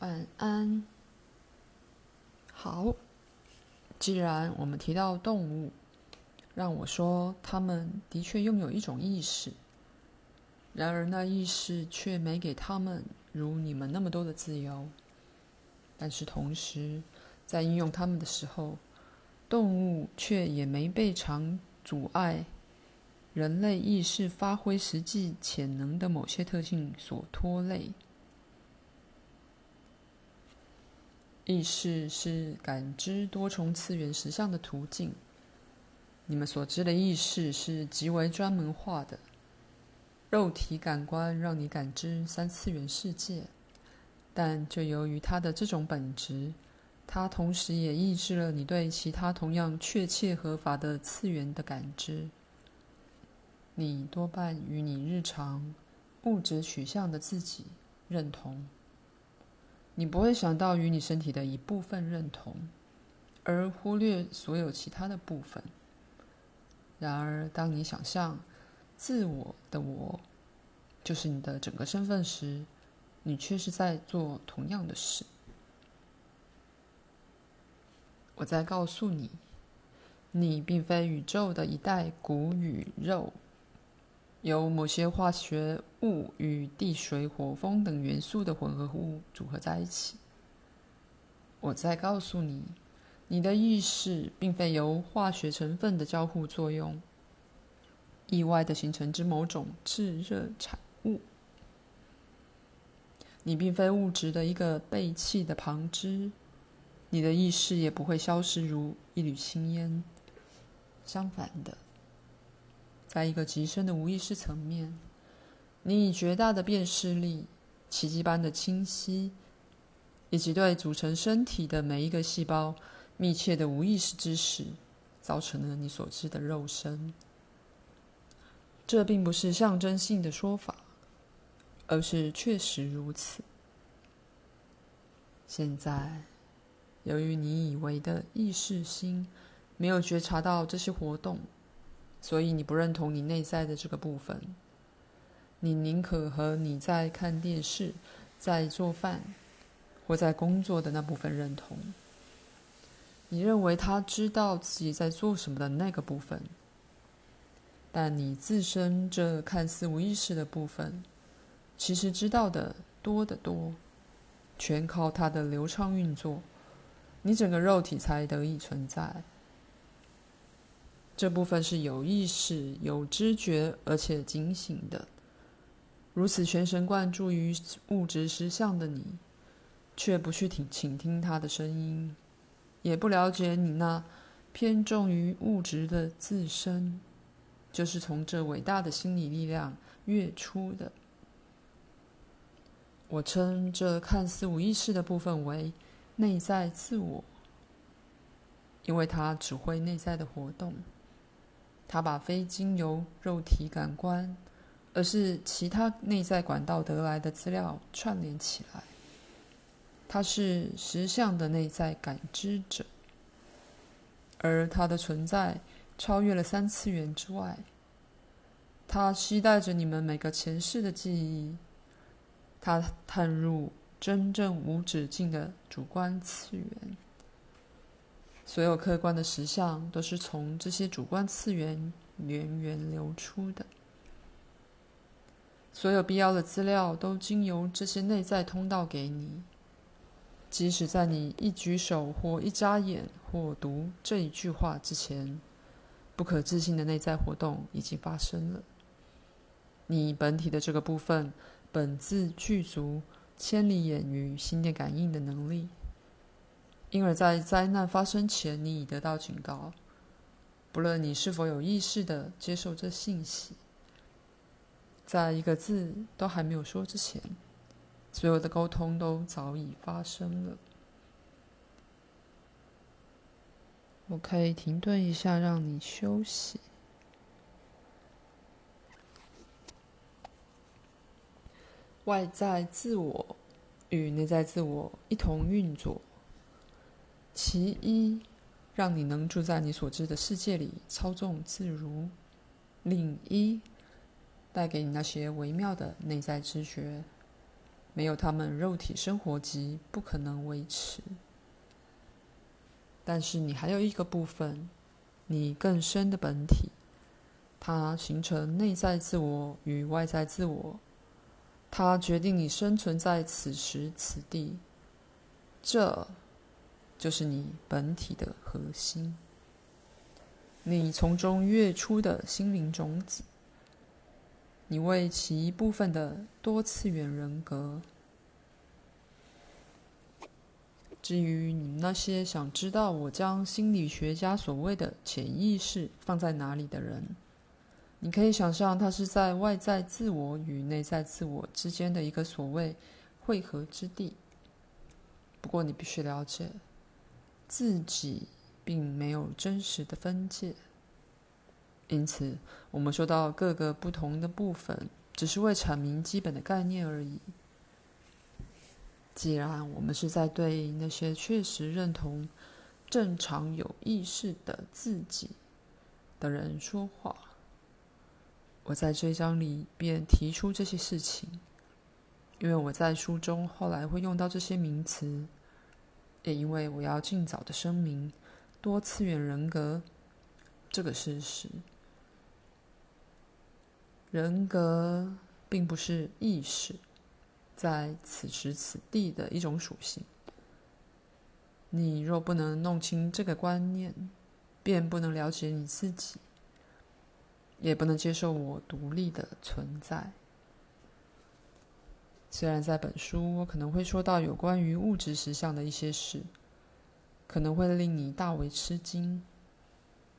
晚安。好，既然我们提到动物，让我说，他们的确拥有一种意识，然而那意识却没给他们如你们那么多的自由。但是同时，在应用他们的时候，动物却也没被常阻碍人类意识发挥实际潜能的某些特性所拖累。意识是感知多重次元实相的途径。你们所知的意识是极为专门化的，肉体感官让你感知三次元世界，但就由于它的这种本质，它同时也抑制了你对其他同样确切合法的次元的感知。你多半与你日常物质取向的自己认同。你不会想到与你身体的一部分认同，而忽略所有其他的部分。然而，当你想象自我的我就是你的整个身份时，你却是在做同样的事。我在告诉你，你并非宇宙的一袋骨与肉。由某些化学物与地、水、火、风等元素的混合物组合在一起。我再告诉你，你的意识并非由化学成分的交互作用意外的形成之某种炙热产物。你并非物质的一个背弃的旁支，你的意识也不会消失如一缕青烟。相反的。在一个极深的无意识层面，你以绝大的辨识力、奇迹般的清晰，以及对组成身体的每一个细胞密切的无意识知识，造成了你所知的肉身。这并不是象征性的说法，而是确实如此。现在，由于你以为的意识心没有觉察到这些活动。所以你不认同你内在的这个部分，你宁可和你在看电视、在做饭或在工作的那部分认同。你认为他知道自己在做什么的那个部分，但你自身这看似无意识的部分，其实知道的多得多。全靠它的流畅运作，你整个肉体才得以存在。这部分是有意识、有知觉，而且警醒的。如此全神贯注于物质实相的你，却不去听倾听他的声音，也不了解你那偏重于物质的自身，就是从这伟大的心理力量跃出的。我称这看似无意识的部分为内在自我，因为它指挥内在的活动。他把非经由肉体感官，而是其他内在管道得来的资料串联起来。他是实相的内在感知者，而他的存在超越了三次元之外。他期待着你们每个前世的记忆，他探入真正无止境的主观次元。所有客观的实相都是从这些主观次元源源流出的，所有必要的资料都经由这些内在通道给你。即使在你一举手或一眨眼或读这一句话之前，不可置信的内在活动已经发生了。你本体的这个部分本自具足千里眼与心电感应的能力。因而，在灾难发生前，你已得到警告。不论你是否有意识地接受这信息，在一个字都还没有说之前，所有的沟通都早已发生了。我可以停顿一下，让你休息。外在自我与内在自我一同运作。其一，让你能住在你所知的世界里，操纵自如；另一，带给你那些微妙的内在知觉。没有他们，肉体生活即不可能维持。但是你还有一个部分，你更深的本体，它形成内在自我与外在自我，它决定你生存在此时此地，这就是你本体的核心，你从中跃出的心灵种子。你为其一部分的多次元人格。至于你们那些想知道我将心理学家所谓的潜意识放在哪里的人，你可以想象它是在外在自我与内在自我之间的一个所谓汇合之地。不过你必须了解，自己并没有真实的分界。因此，我们说到各个不同的部分，只是为阐明基本的概念而已。既然我们是在对那些确实认同正常有意识的自己的人说话，我在这一章里便提出这些事情，因为我在书中后来会用到这些名词，也因为我要尽早的声明多次元人格这个事实。人格并不是意识在此时此地的一种属性。你若不能弄清这个观念，便不能了解你自己，也不能接受我独立的存在。虽然在本书我可能会说到有关于物质实相的一些事，可能会令你大为吃惊，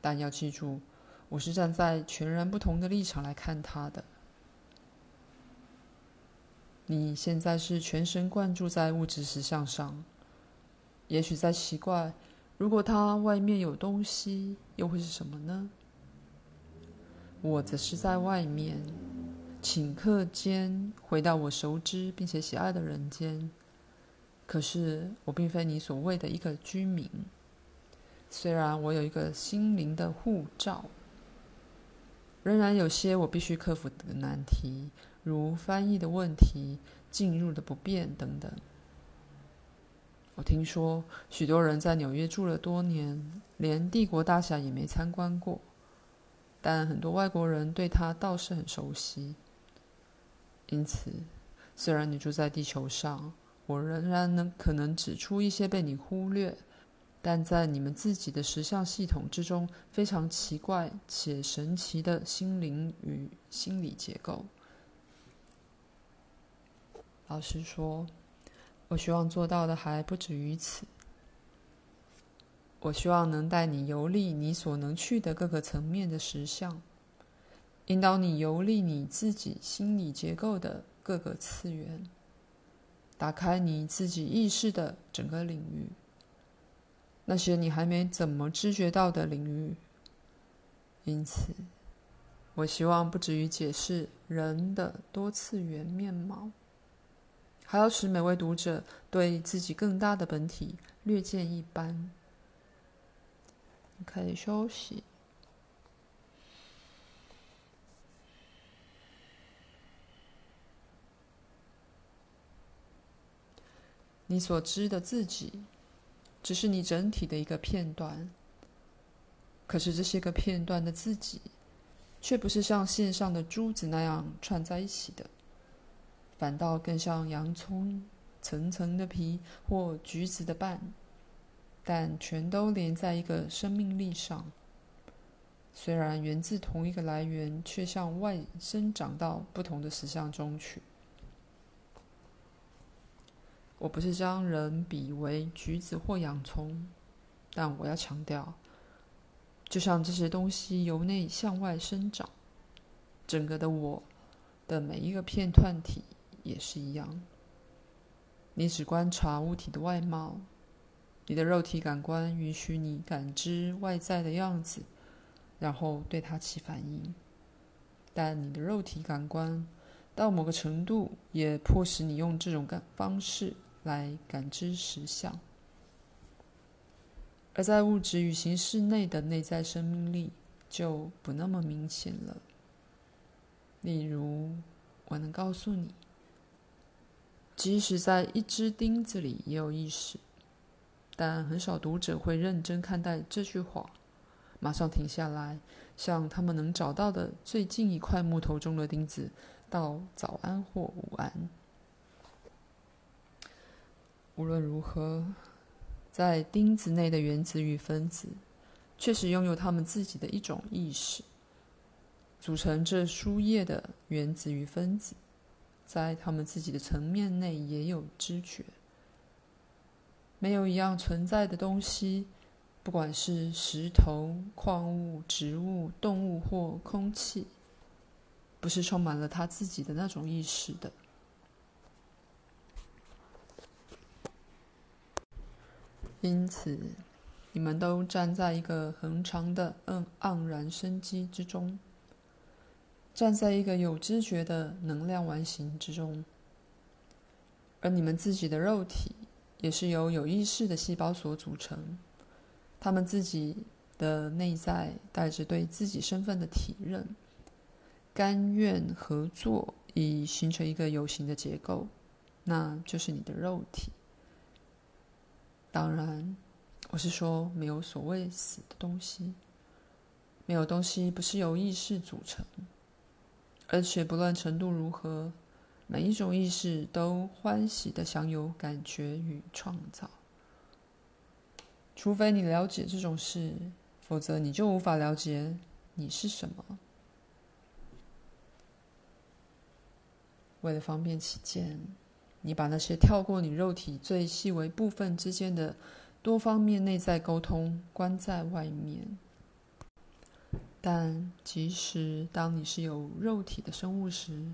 但要记住。我是站在全然不同的立场来看他的。你现在是全神贯注在物质实相上，也许在奇怪，如果它外面有东西，又会是什么呢？我则是在外面，顷刻间回到我熟知并且喜爱的人间。可是我并非你所谓的一个居民，虽然我有一个心灵的护照。仍然有些我必须克服的难题，如翻译的问题、进入的不便等等。我听说许多人在纽约住了多年，连帝国大厦也没参观过，但很多外国人对它倒是很熟悉。因此，虽然你住在地球上，我仍然能可能指出一些被你忽略。但在你们自己的实相系统之中，非常奇怪且神奇的心灵与心理结构。老实说，我希望做到的还不止于此。我希望能带你游历你所能去的各个层面的实相，引导你游历你自己心理结构的各个次元，打开你自己意识的整个领域。那些你还没怎么知觉到的领域，因此，我希望不止于解释人的多次元面貌，还要使每位读者对自己更大的本体略见一斑。你可以休息。你所知的自己。只是你整体的一个片段，可是这些个片段的自己，却不是像线上的珠子那样串在一起的，反倒更像洋葱层层的皮或橘子的瓣，但全都连在一个生命力上。虽然源自同一个来源，却向外生长到不同的实相中去。我不是将人比为橘子或洋葱，但我要强调，就像这些东西由内向外生长，整个的我的每一个片段体也是一样。你只观察物体的外貌，你的肉体感官允许你感知外在的样子，然后对它起反应。但你的肉体感官到某个程度也迫使你用这种感方式。来感知实相，而在物质与形式内的内在生命力就不那么明显了。例如，我能告诉你，即使在一只钉子里也有意识，但很少读者会认真看待这句话，马上停下来，向他们能找到的最近一块木头中的钉子道早安或午安。无论如何，在钉子内的原子与分子，确实拥有他们自己的一种意识。组成这书页的原子与分子，在他们自己的层面内也有知觉。没有一样存在的东西，不管是石头、矿物、植物、动物或空气，不是充满了他自己的那种意识的。因此，你们都站在一个恒常的嗯盎然生机之中。站在一个有知觉的能量完形之中，而你们自己的肉体也是由有意识的细胞所组成。他们自己的内在带着对自己身份的体认，甘愿合作以形成一个有形的结构，那就是你的肉体。当然，我是说没有所谓死的东西，没有东西不是由意识组成。而且不论程度如何，每一种意识都欢喜的享有感觉与创造。除非你了解这种事，否则你就无法了解你是什么。为了方便起见，你把那些跳过你肉体最细微部分之间的多方面内在沟通关在外面。但即使当你是有肉体的生物时，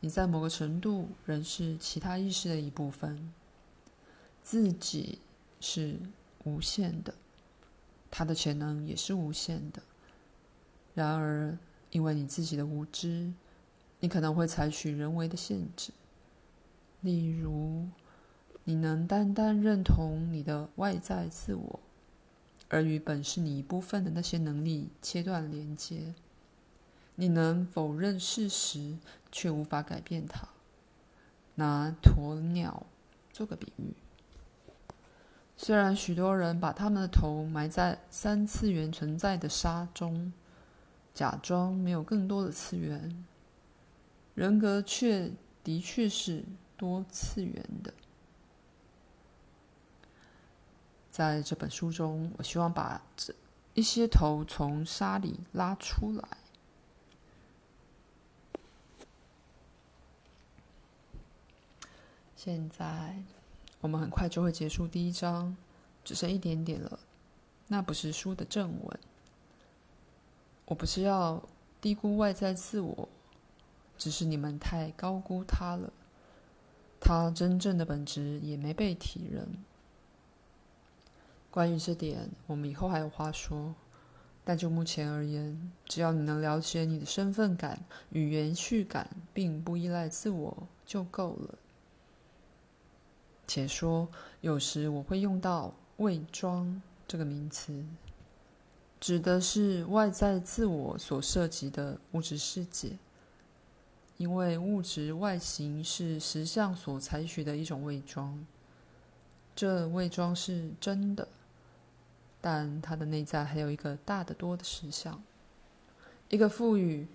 你在某个程度仍是其他意识的一部分。自己是无限的，它的潜能也是无限的。然而，因为你自己的无知，你可能会采取人为的限制，例如，你能单单认同你的外在自我。而与本是你一部分的那些能力切断连接，你能否认事实，却无法改变它。拿鸵鸟做个比喻，虽然许多人把他们的头埋在三次元存在的沙中，假装没有更多的次元，人格却的确是多次元的。在这本书中，我希望把这一些头从沙里拉出来。现在，我们很快就会结束第一章，只剩一点点了。那不是书的正文。我不是要低估外在自我，只是你们太高估它了。它真正的本质也没被体认。关于这点，我们以后还有话说。但就目前而言，只要你能了解你的身份感与延续感，并不依赖自我，就够了。且说，有时我会用到“伪装”这个名词，指的是外在自我所涉及的物质世界，因为物质外形是实相所采取的一种伪装，这伪装是真的。但它的内在还有一个大得多的实相，一个赋予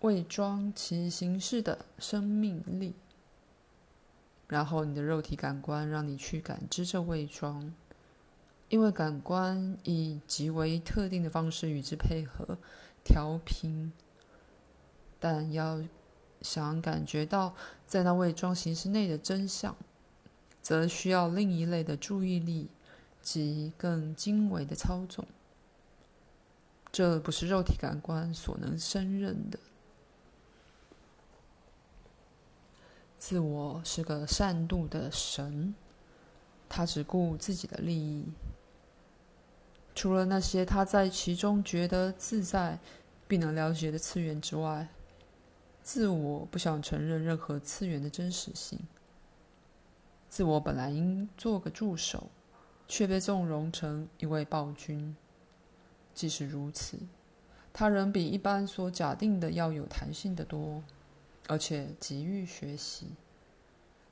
伪装其形式的生命力。然后你的肉体感官让你去感知这伪装，因为感官以极为特定的方式与之配合调频。但要想感觉到在那伪装形式内的真相，则需要另一类的注意力。及更精微的操纵，这不是肉体感官所能胜任的。自我是个善妒的神，他只顾自己的利益。除了那些他在其中觉得自在并能了解的次元之外，自我不想承认任何次元的真实性。自我本来应做个助手。却被纵容成一位暴君。即使如此，他仍比一般所假定的要有弹性的多，而且急于学习。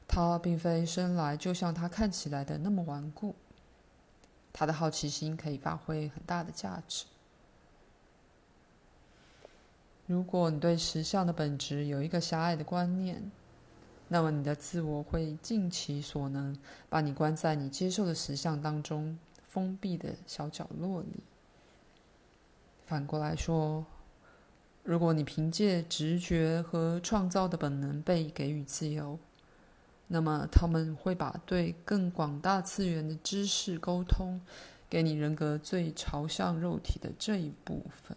他并非生来就像他看起来的那么顽固。他的好奇心可以发挥很大的价值。如果你对实相的本质有一个狭隘的观念，那么你的自我会尽其所能把你关在你接受的实相当中封闭的小角落里。反过来说，如果你凭借直觉和创造的本能被给予自由，那么他们会把对更广大次元的知识沟通给你人格最朝向肉体的这一部分。